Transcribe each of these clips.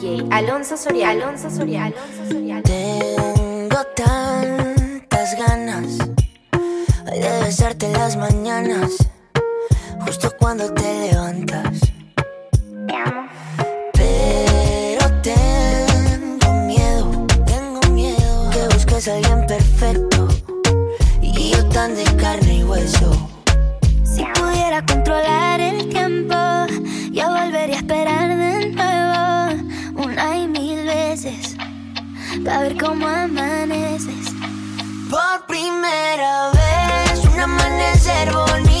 DJ Alonso Soria, Alonso Soria, Alonso Soria. Tengo tantas ganas de besarte las mañanas, justo cuando te levantas. Te amo. Pero tengo miedo, tengo miedo que busques a alguien perfecto y yo tan de carne y hueso. Si pudiera controlar el tiempo para ver cómo amaneces. Por primera vez, un amanecer bonito.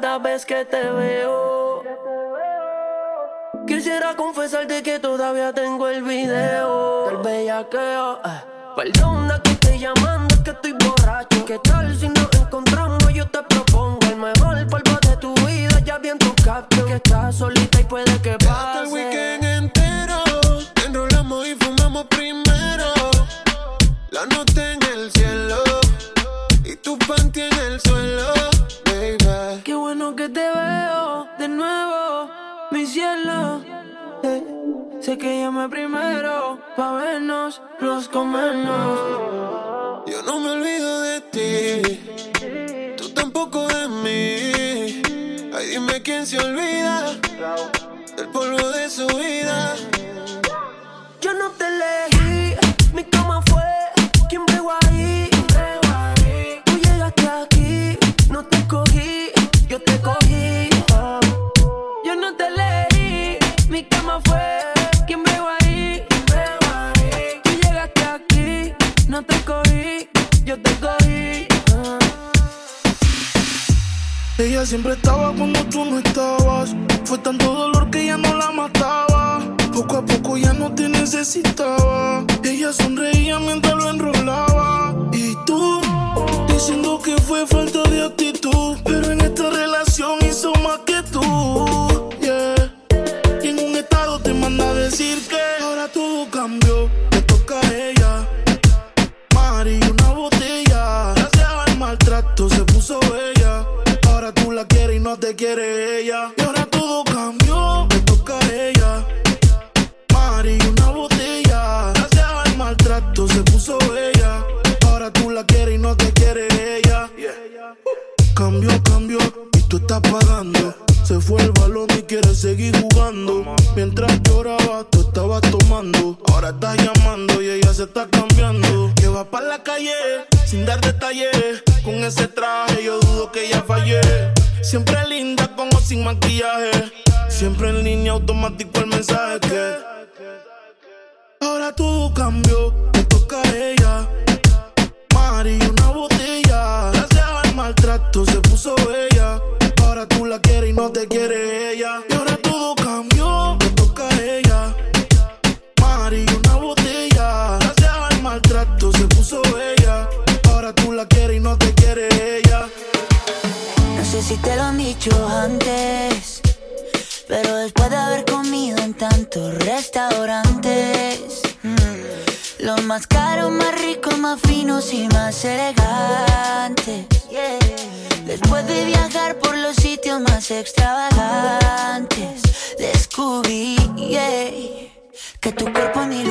cada vez que te veo. Quisiera confesarte que todavía tengo el video del bellaqueo. Eh. Perdona que te llamando, que estoy borracho. ¿Qué tal si nos encontramos? Yo te propongo el mejor polvo de tu vida. Ya vi en tu caption que estás solita y puede que pase. el weekend entero, enrolamos y fumamos primero. La noche en el cielo y tu panty en el Sé que llamé primero pa' vernos, los comernos. Yo no me olvido de ti, tú tampoco de mí. Ay, dime quién se olvida del polvo de su vida. Yo no te elegí. Ella siempre estaba cuando tú no estabas. Fue tanto dolor que ya no la mataba. Poco a poco ya no te necesitaba. Ella sonreía mientras lo enrolaba. Y tú, diciendo que fue falta Que tu cuerpo a mí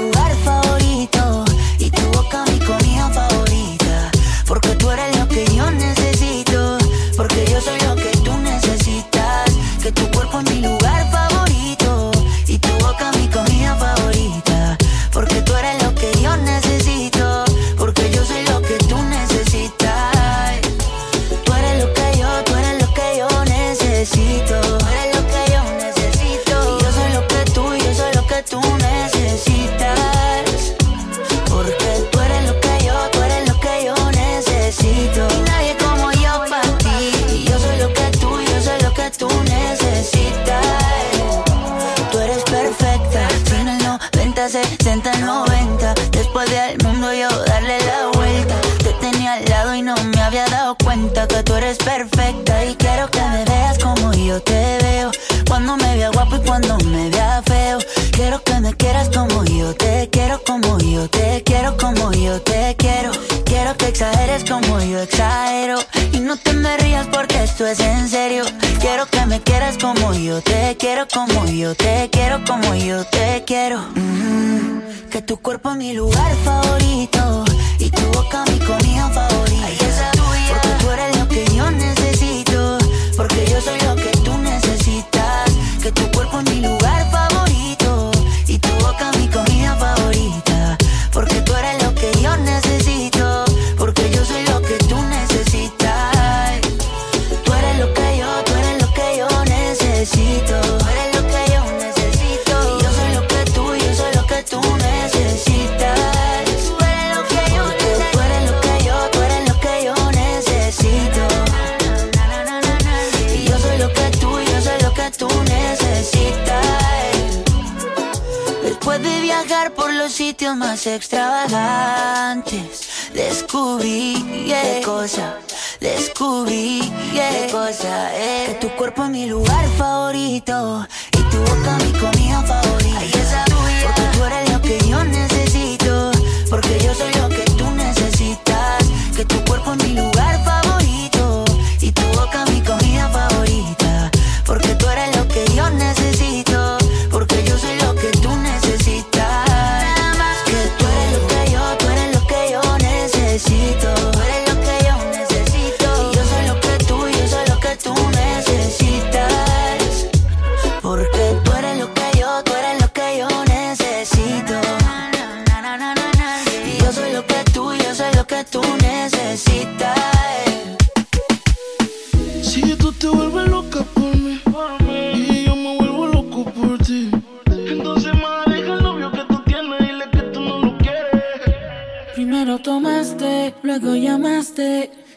sitios más extravagantes descubrí yeah. qué cosa, descubrí yeah. qué cosa eh? Que tu cuerpo es mi lugar favorito y tu boca mi comida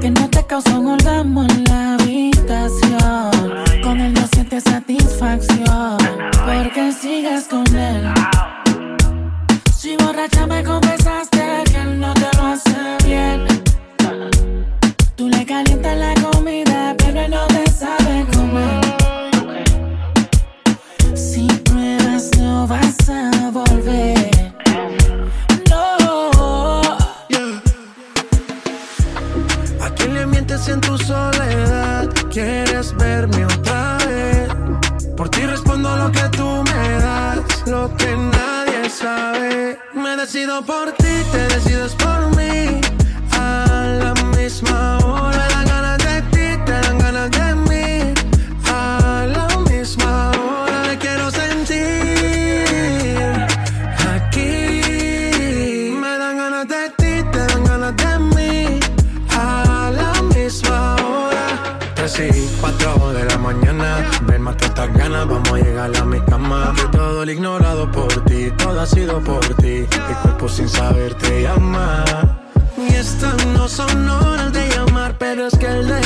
que no te causó un orgasmo en la habitación. Con él no sientes satisfacción, porque sigues con él. Si borracha me confesaste que él no te lo hace bien. Decido por ti, te decides por mí. Sido por ti. Mi cuerpo sin saber te llama. Y estas no son horas de llamar, pero es que el deseo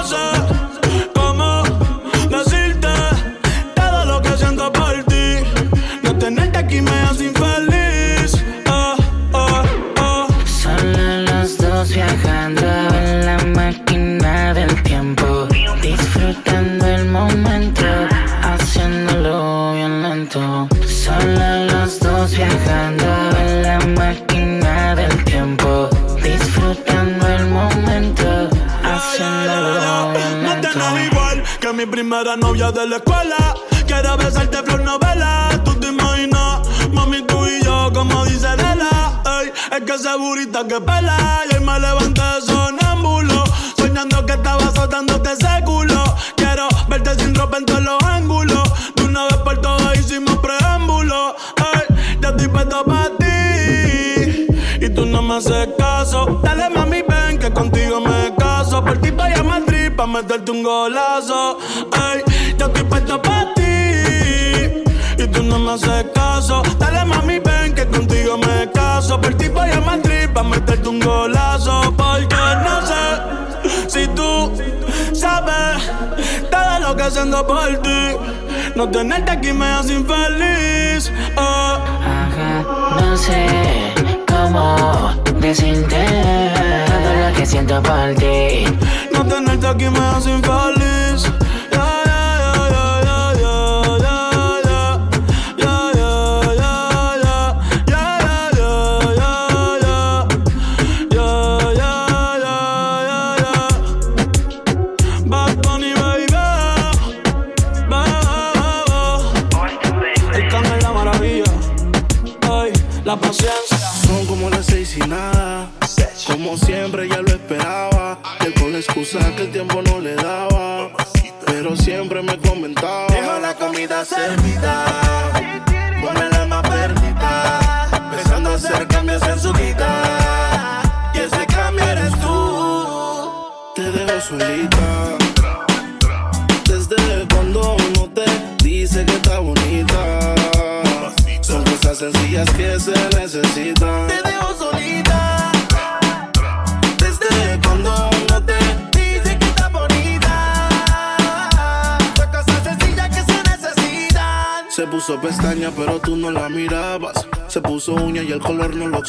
Primera novia de la escuela. Quiero besarte flor novela. Tú te imaginas, mami, tú y yo, como dice Lela. Ey, es que esa burita que pela. Y hoy me levanté sonámbulo. Soñando que estaba azotándote ese culo. Quiero verte sin ropa en todos los ángulos. De una vez por todas hicimos preámbulo. Ey, ya estoy puesto para ti. Y tú no me haces caso. Dale mami, ven que contigo pa' meterte un golazo. Ey, yo estoy puesto pa' ti. Y tú no me haces caso. Dale mami, ven que contigo me caso. Por ti voy a Madrid pa' meterte un golazo. Porque no sé si tú sabes todo lo que haciendo por ti. No tenerte aquí me hace infeliz. Oh. Ajá, no sé cómo decirte todo lo que siento por ti. No tenerte aquí me hace infeliz.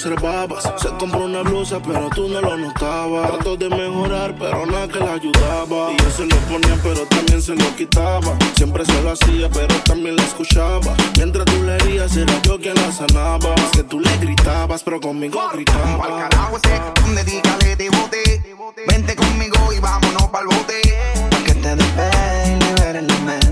Observabas. Se compró una blusa, pero tú no lo notabas. Trató de mejorar, pero nada que la ayudaba. Y yo se lo ponía, pero también se lo quitaba. Siempre se lo hacía, pero también la escuchaba. Mientras tú le herías, era yo quien la sanaba. Es que tú le gritabas, pero conmigo gritaba. carajo ese, donde dígale de bote. Vente conmigo y vámonos pa'l bote. Pa' que te despegue y liberes la mente.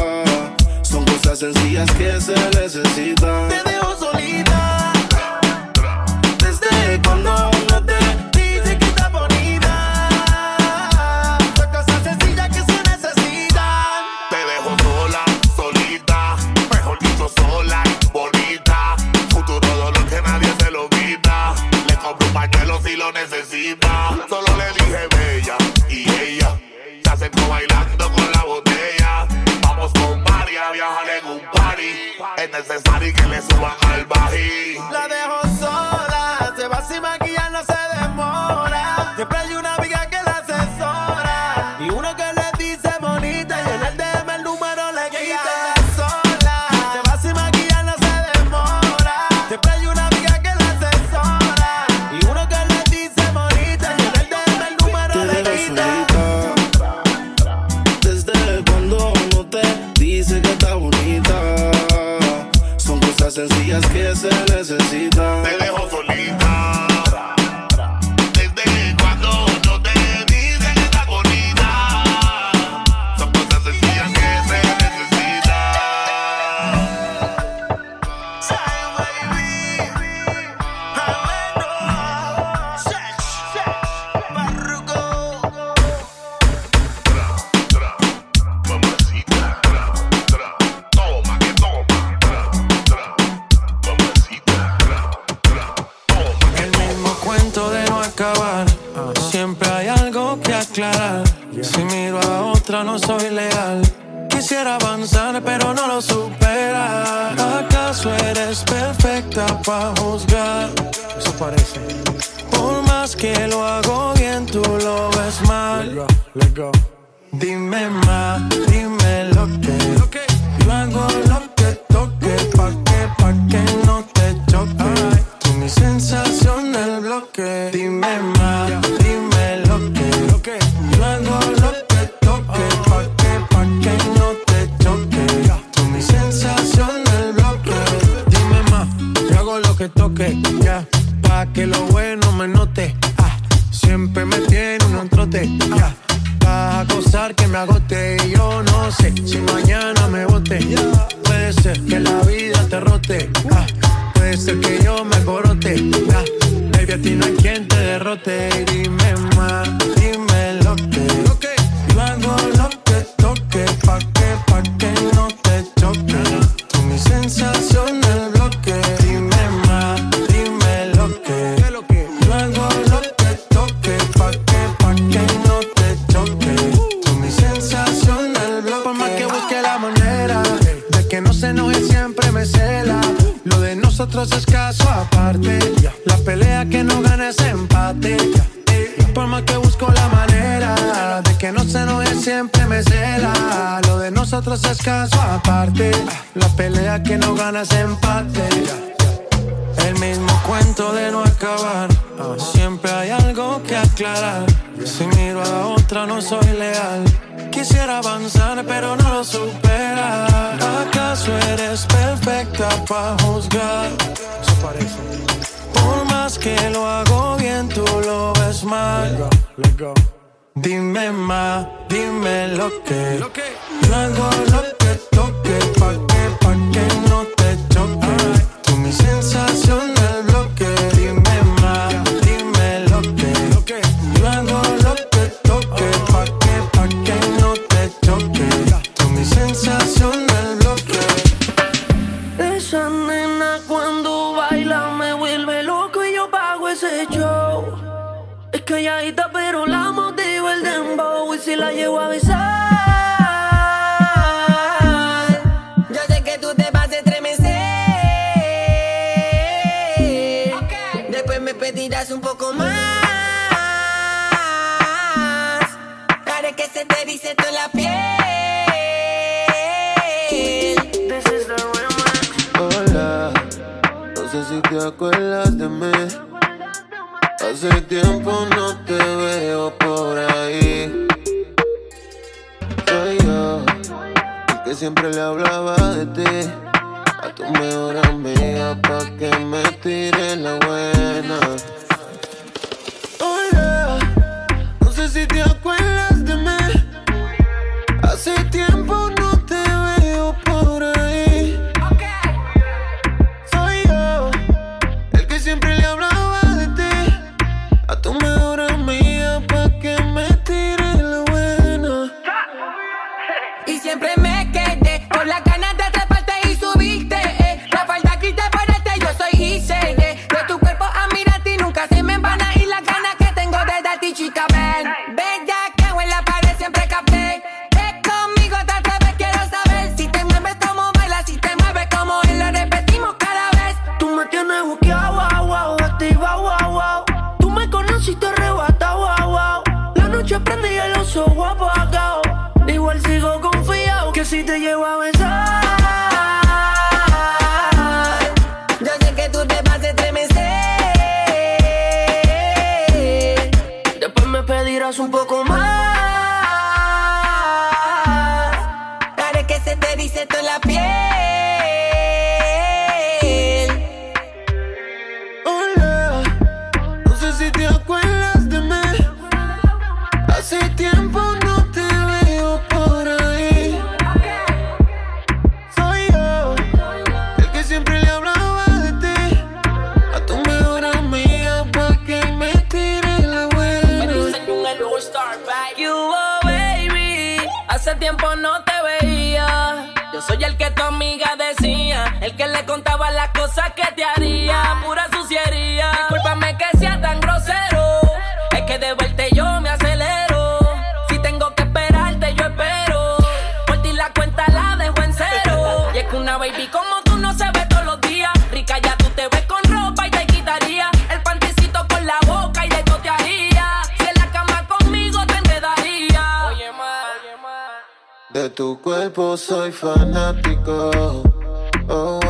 Cosas sencillas que se necesitan. acabar. Siempre hay algo que aclarar. Si miro a otra, no soy leal. Quisiera avanzar, pero no lo supera. ¿Acaso eres perfecta para juzgar? Eso parece. Por más que lo hago bien, tú lo ves mal. Let go, let go. Dime más, dime lo que. Okay. Yo hago lo que toque, pa' que, pa' que no te choque. Tú mi sensación Dime más, dime lo que. Hago lo que toque. Pa' que, pa' que no te choque. Tú mi sensación del bloque. Dime más, yo hago lo que toque. Ya, pa' que lo bueno me note. Ah, siempre me tiene un trote. Ya. A gozar que me agote y yo no sé si mañana me bote. Puede ser que la vida te rote, ah, puede ser que yo me corote. baby caso aparte. La pelea que no ganas empate. El mismo cuento de no acabar. Siempre hay algo que aclarar. Si miro a la otra, no soy leal. Quisiera avanzar, pero no lo supera. ¿Acaso eres perfecta para juzgar? Por más que lo hago bien, tú lo ves mal. Dime más, dime lo que. Luego lo reggaeton te acuerdas de mí. Hace tiempo no te veo por ahí. Soy yo, el que siempre le hablaba de ti. A tu mejor amiga, pa' que me tire la buena. De tu cuerpo soy fanático. Oh.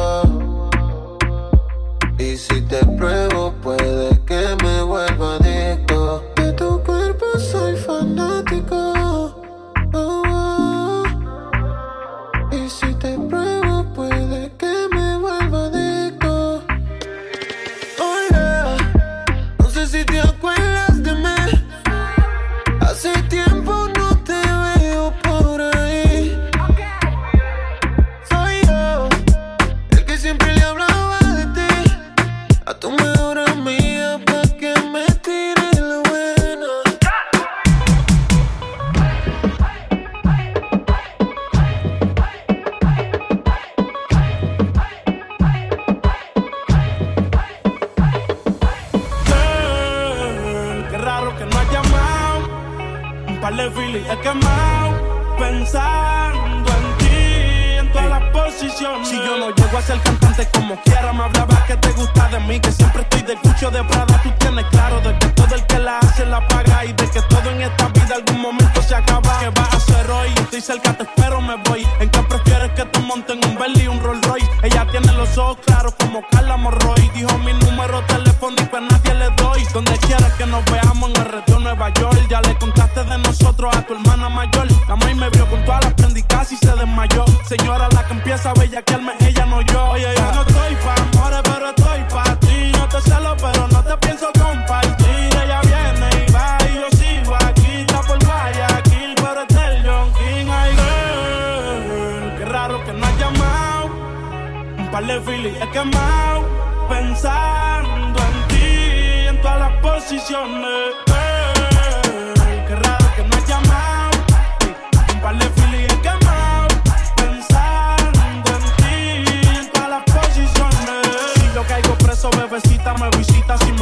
Vale, Philly, he quemado pensando en ti, en todas las posiciones. Hey, qué raro que no has llamado. Vale, Philly, he quemado pensando en ti, en todas las posiciones. Si yo caigo preso, bebecita me visita sin me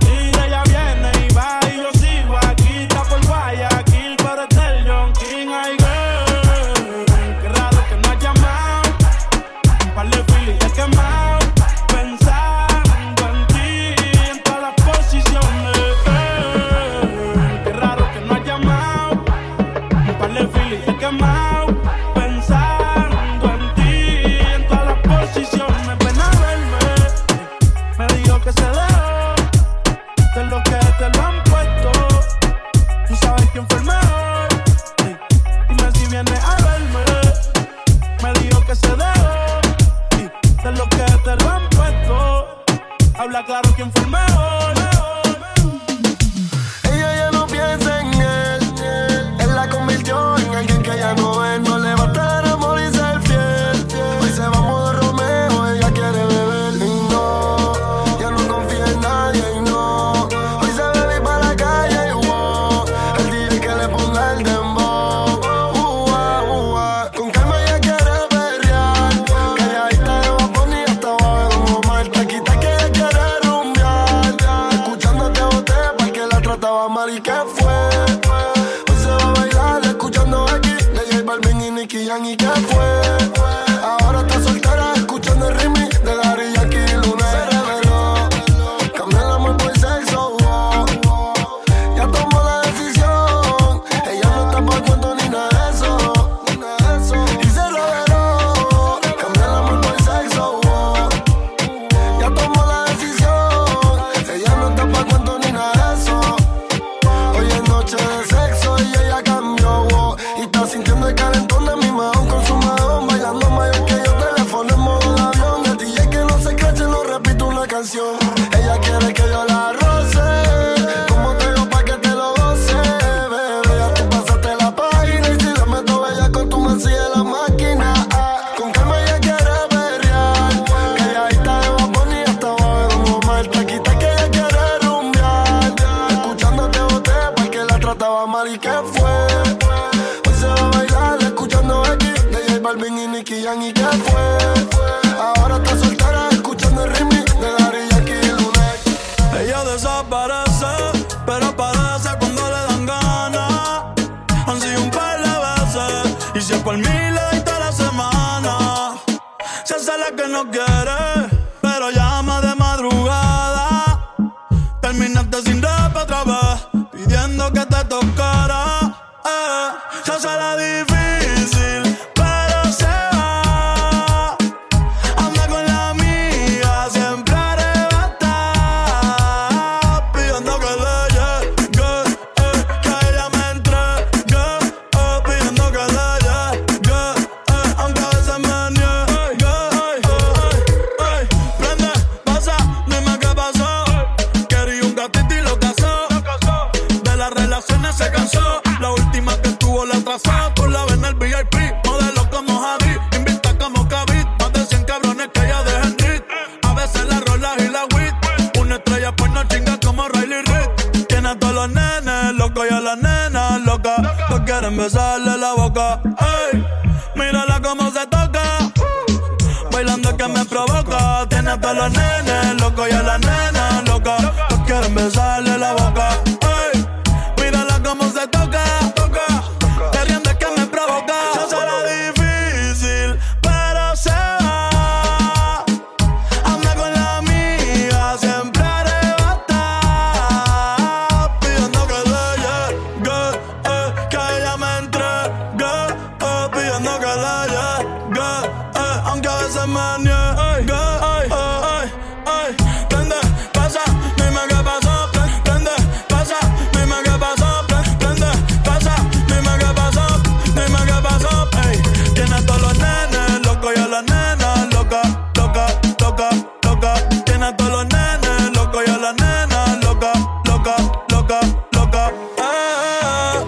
loca, loca, loca. Eh,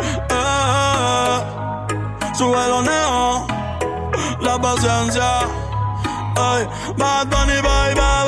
eh, eh. Sube la paciencia. Ay, Bad Bunny, bye, bye.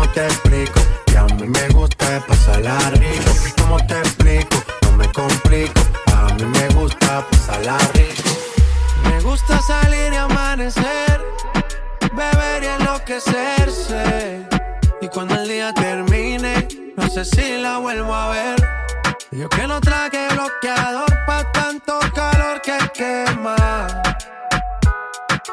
¿Cómo te explico? Que a mí me gusta pasarla rico. ¿Cómo te explico? No me complico. A mí me gusta pasarla rico. Me gusta salir y amanecer, beber y enloquecerse. Y cuando el día termine, no sé si la vuelvo a ver. Yo que no traje bloqueador pa' tanto calor que quema.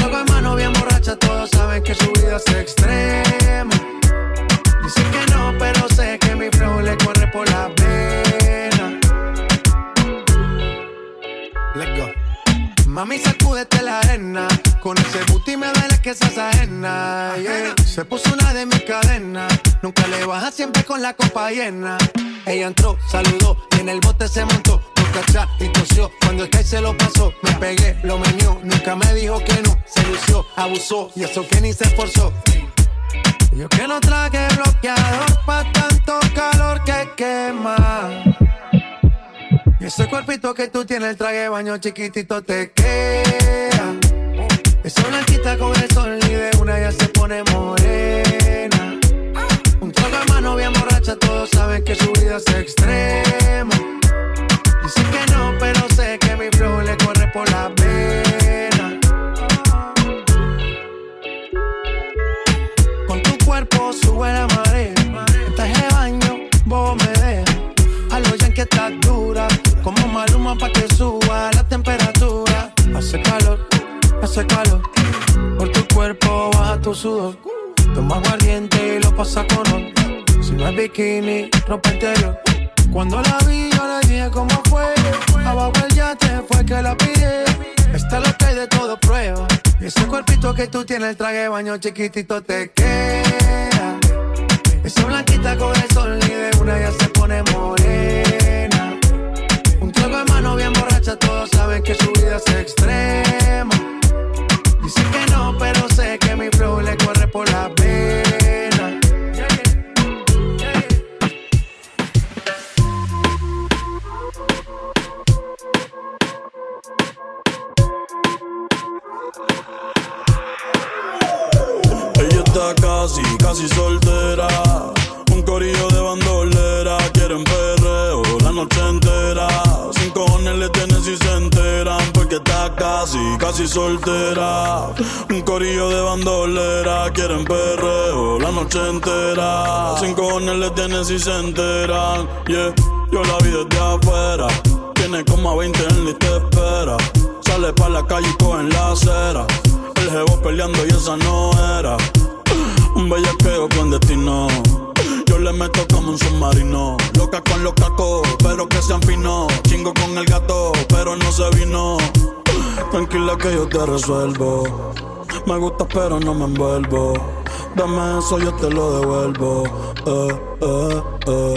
Trago en mano bien borracha, todos saben que su vida es extrema. Dice que no, pero sé que mi flow le corre por la pena. Let's go. Mami, sacúdete la arena. Con ese booty me duele que seas ajena. yeah. Se puso una de mis cadenas. Nunca le baja siempre con la copa llena. Ella entró, saludó y en el bote se montó. Atrás y tosió. Cuando el que se lo pasó, me pegué, lo menió. Nunca me dijo que no. Se lució, abusó y eso que ni se esforzó. Yo que no traje bloqueador pa' tanto calor que quema. Y ese cuerpito que tú tienes, el traje baño chiquitito te queda. Esa blanquita con el sol y de una ya se pone morena. Un trago de mano bien borracha, todos saben que su vida es extrema. Hace calor, hace calor. Por tu cuerpo baja tu sudor. Toma aguardiente y lo pasa con ron. Si no es bikini, ropa interior. Cuando la vi, yo le dije cómo fue. Abajo el yate fue que la pide. Está lo hay de todo prueba. Y ese cuerpito que tú tienes, el traje baño chiquitito te queda. Esa blanquita con el sol y de una ya se pone morena. Trago de mano bien borracha, todos saben que su vida es extrema. Dice que no, pero sé que mi flow le corre por la pena. Ella está casi, casi soltera. Casi, soltera. Un corillo de bandolera. Quieren perreo la noche entera. Sin cojones le tienen si se enteran. Yeah, yo la vi desde afuera. Tiene como a 20 en la espera. Sale pa' la calle y coge en la acera. El jevo peleando y esa no era. Un bellaqueo clandestino. Yo le meto como un submarino. Loca con los cacos, pero que sean finos. Chingo con el gato, pero no se vino. Tranquila que yo te resuelvo. Me gusta, pero no me envuelvo. Dame eso, yo te lo devuelvo. Eh, eh, eh.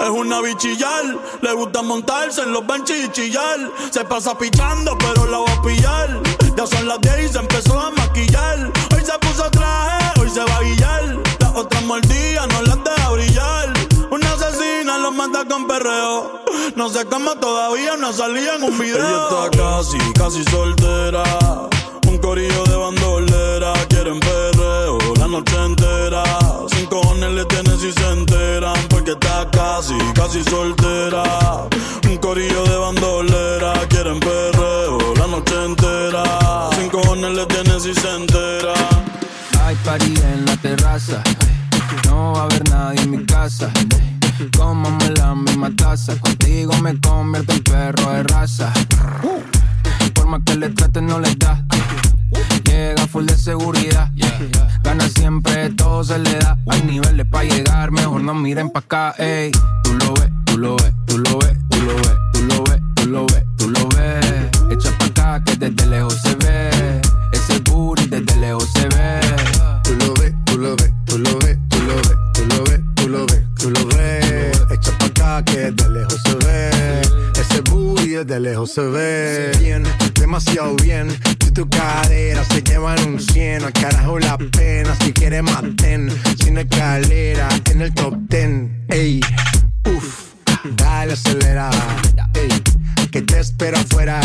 Es una bichillar, le gusta montarse en los benches y. Se pasa pichando, pero la va a pillar. Ya son las 10 y se empezó a maquillar. Hoy se puso traje, hoy se va a guillar. Las otras mordidas no las deja brillar. Perreo. No sé cómo todavía no salía en un video. Ella está casi, casi soltera. Un corillo de bandolera. Quieren perreo la noche entera. Sin cojones le tienen si se enteran. Porque está casi, casi soltera. Un corillo de bandolera. Quieren perreo la noche entera. Sin cojones le tienen si se enteran. Hay party en la terraza. No va a haber nadie en mi casa. Cómame la misma taza. Contigo me convierto en perro de raza. Por más que le traten, no le da. Llega full de seguridad. Gana siempre, todo se le da. Hay niveles para llegar, mejor no miren pa' acá, ey. Tú lo ves, tú lo ves, tú lo ves, tú lo ves, tú lo ves, tú lo ves. Se ve bien, demasiado bien. Si tu cadera se llevan un 100, al carajo la pena. Si quieres maten, sin escalera, en el top 10. Ey, uff, dale acelera. Ey, que te espero afuera.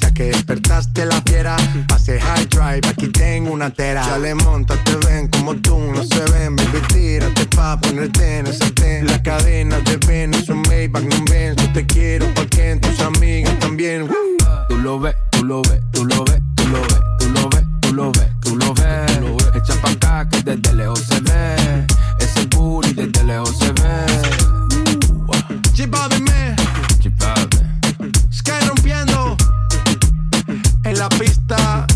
Ya que despertaste la fiera, pase high drive, aquí tengo una tera. Ya le monta, te ven como tú, no se ven, baby, tírate pa' ponerte en ese ten. La cadena de Venus, un Maybach, no ven, yo te quiero, porque tus amigas también. Tú lo ves, tú lo ves, tú lo ves, tú lo ves, tú lo ves, tú lo ves, tú lo ves. Echa pa' acá que desde lejos se ve. Ese booty desde lejos se ve. Chipame, me. Sky rompiendo. En la pista.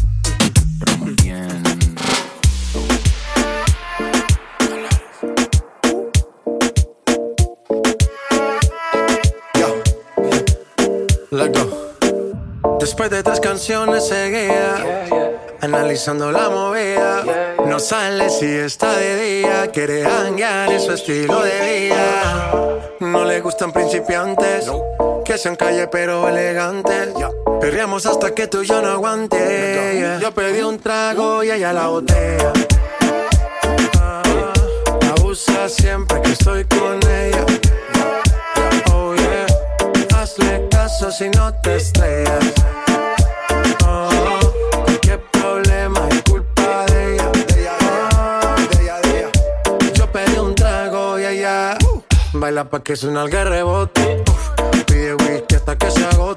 Después de tres canciones seguía analizando la movida. No sale si está de día, quiere hanguear en su estilo de vida. No le gustan principiantes, que sean calle pero elegantes. Perreamos hasta que tú y yo no aguante. Yo pedí un trago y ella la botella. Ah, Abusa siempre que estoy con ella. Oh yeah, hazle caso si no te estrellas. Oh, qué problema es culpa de ella. De ella, de ella. Yo pedí un trago y ella uh, baila pa' que suena el rebote.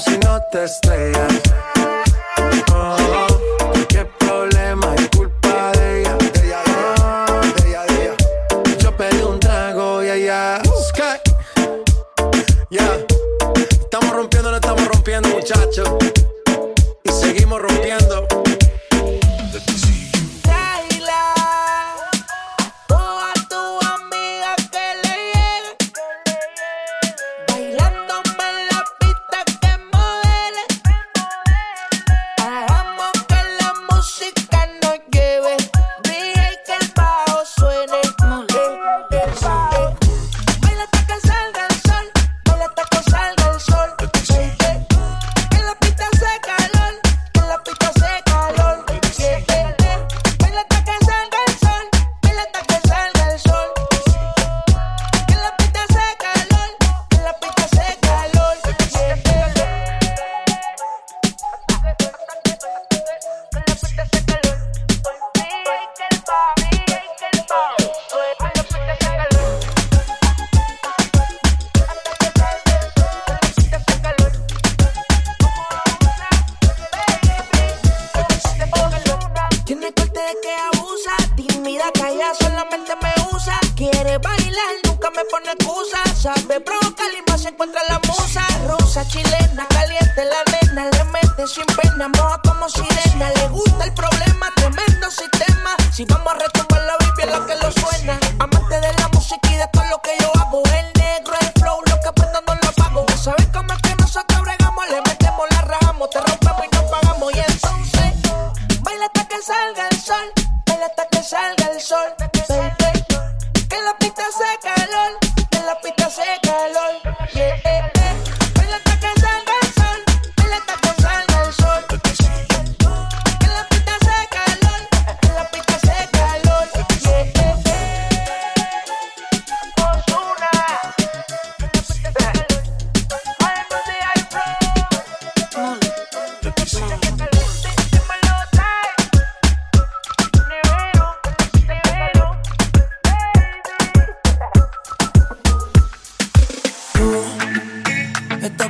si no te estrellas. Oh,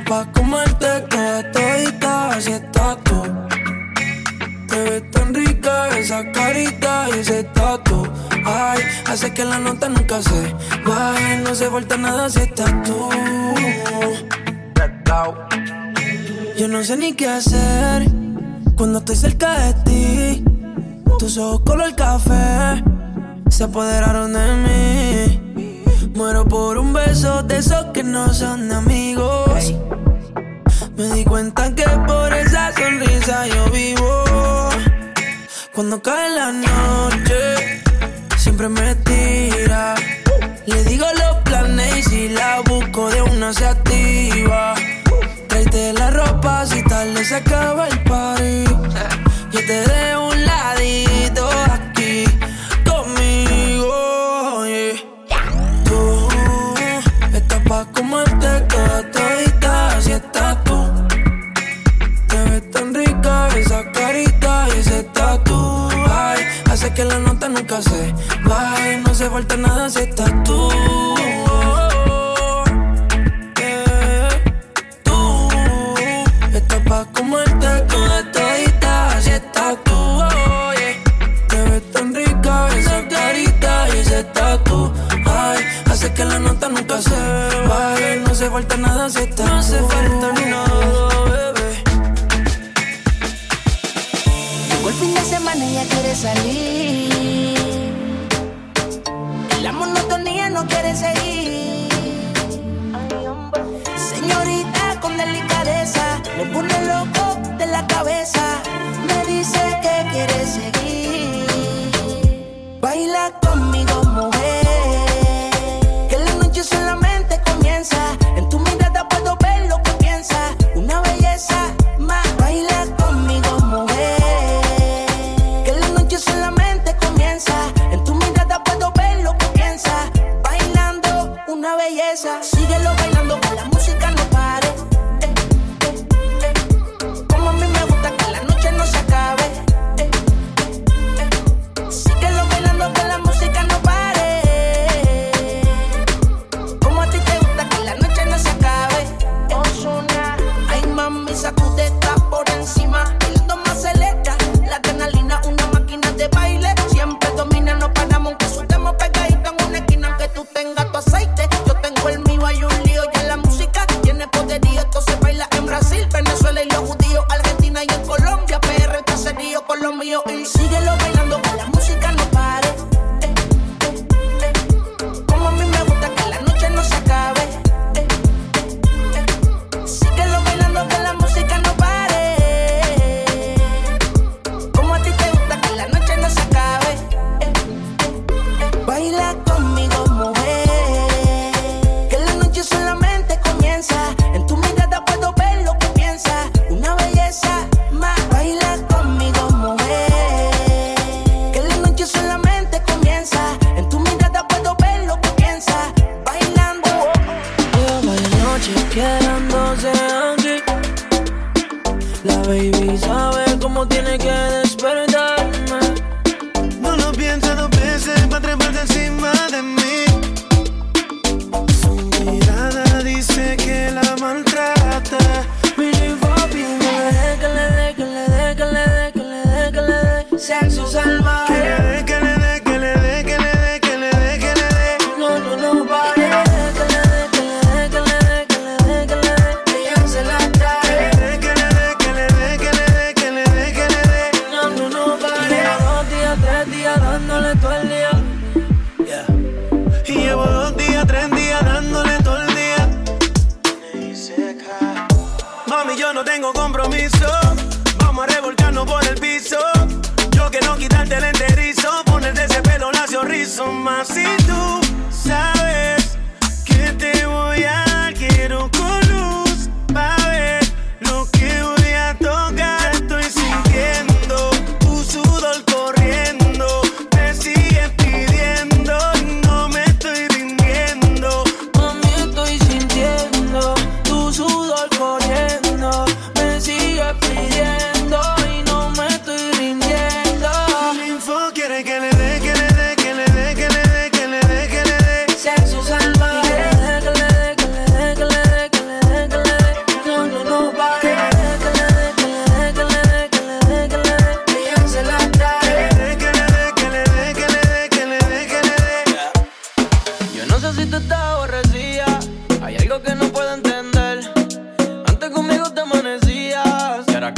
Pa' comerte toda todita, así está tú. Te ves tan rica esa carita y ese tatu. Ay, hace que la nota nunca se baje. No se falta nada si estás tú. Yo no sé ni qué hacer cuando estoy cerca de ti. Tus ojos color café se apoderaron de mí Muero por un beso de esos que no son amigos. Me di cuenta que por esa sonrisa yo vivo. Cuando cae la noche, siempre me tira. Le digo los planes y si la busco de una se activa. Tráete la ropa si tal le se acaba el party. Yo te dejo un estás tú, ay. Hace que la nota nunca se vaya. No se falta nada si estás tú. Tú. Estás pa' como el taco de todita Si estás tú, oh. Te ves tan rica esa carita y ese tatu, ay. Hace que la nota nunca se vaya. No se falta nada si estás No se falta salir. La monotonía no quiere seguir. Señorita con delicadeza, me pone loco La baby sabe cómo tiene que despertar.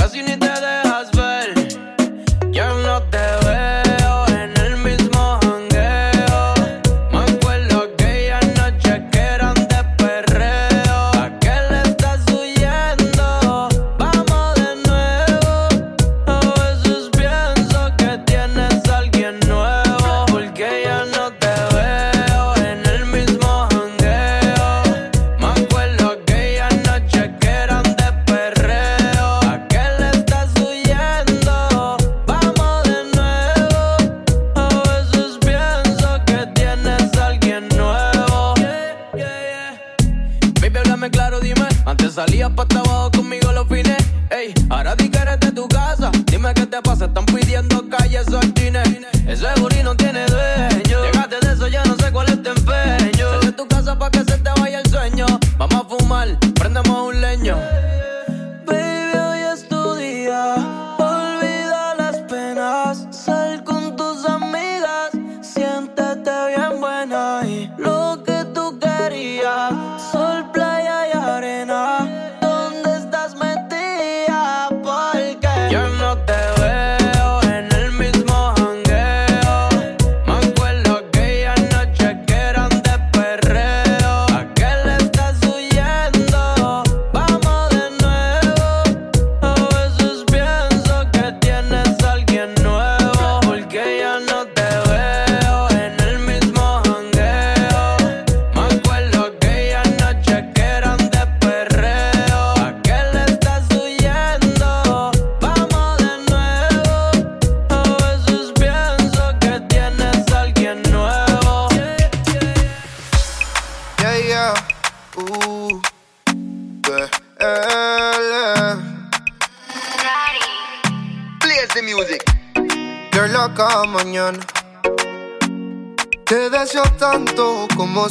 Cause you need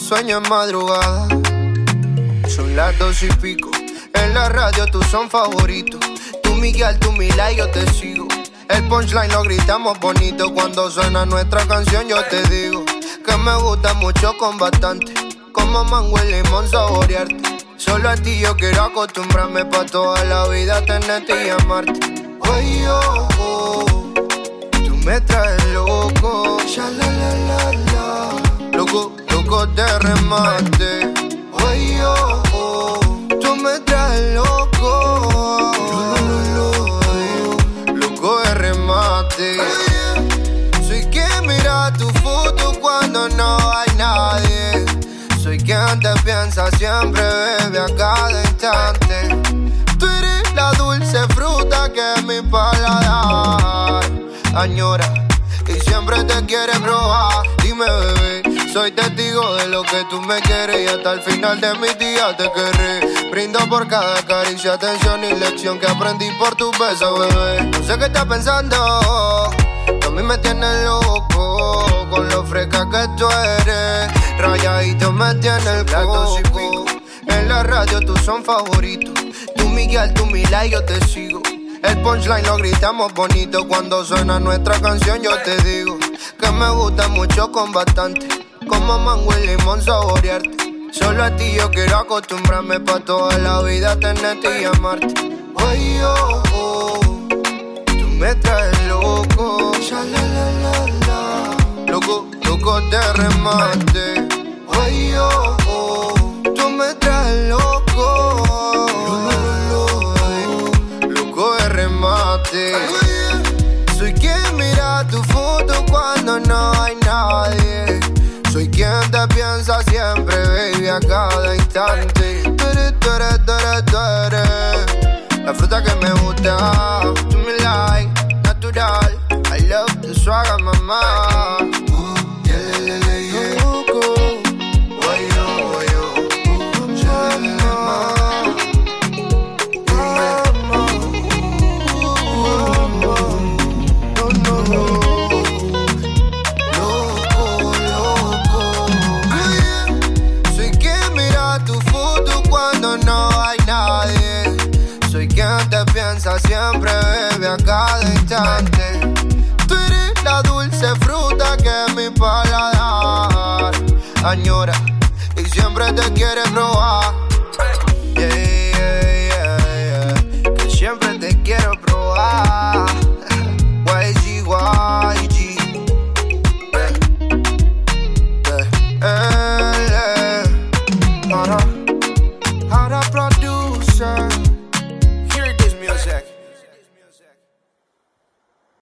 sueño en madrugada. Son las dos y pico. En la radio tú son favoritos. Tú Miguel, tú Mila y yo te sigo. El punchline lo gritamos bonito. Cuando suena nuestra canción yo te digo que me gusta mucho con bastante. Como mango y limón saborearte. Solo a ti yo quiero acostumbrarme pa' toda la vida tenerte y amarte. Oye, oh, me traes loco. Ya la la la la. Loco loco de remate. Oye, oh, oh, tú me traes loco. Loco de remate. Soy quien mira tu foto cuando no hay nadie. Soy quien te piensa siempre, bebe a cada instante. Añora y siempre te quiere probar. Dime, bebé soy testigo de lo que tú me quieres y hasta el final de mis días te querré. Brindo por cada caricia, atención y lección que aprendí por tu beso, bebé. No sé qué estás pensando, a mí me tienes loco con lo fresca que tú eres. Rayadito me tiene el coco. En la radio tú son favoritos. Tú Miguel, tú Mila y yo te sigo. El punchline lo gritamos bonito cuando suena nuestra canción. Yo te digo que me gusta mucho con bastante como mango y limón saborearte. Solo a ti yo quiero acostumbrarme pa' toda la vida tenerte y amarte. Oye, oh, oh, tú me traes loco. Ya la. Loco, loco de remate. Oye, oh, oh, tú me traes. Loco te piensa siempre, baby, a cada instante. Tú eres, tú eres, tú eres, tú eres La fruta que me gusta,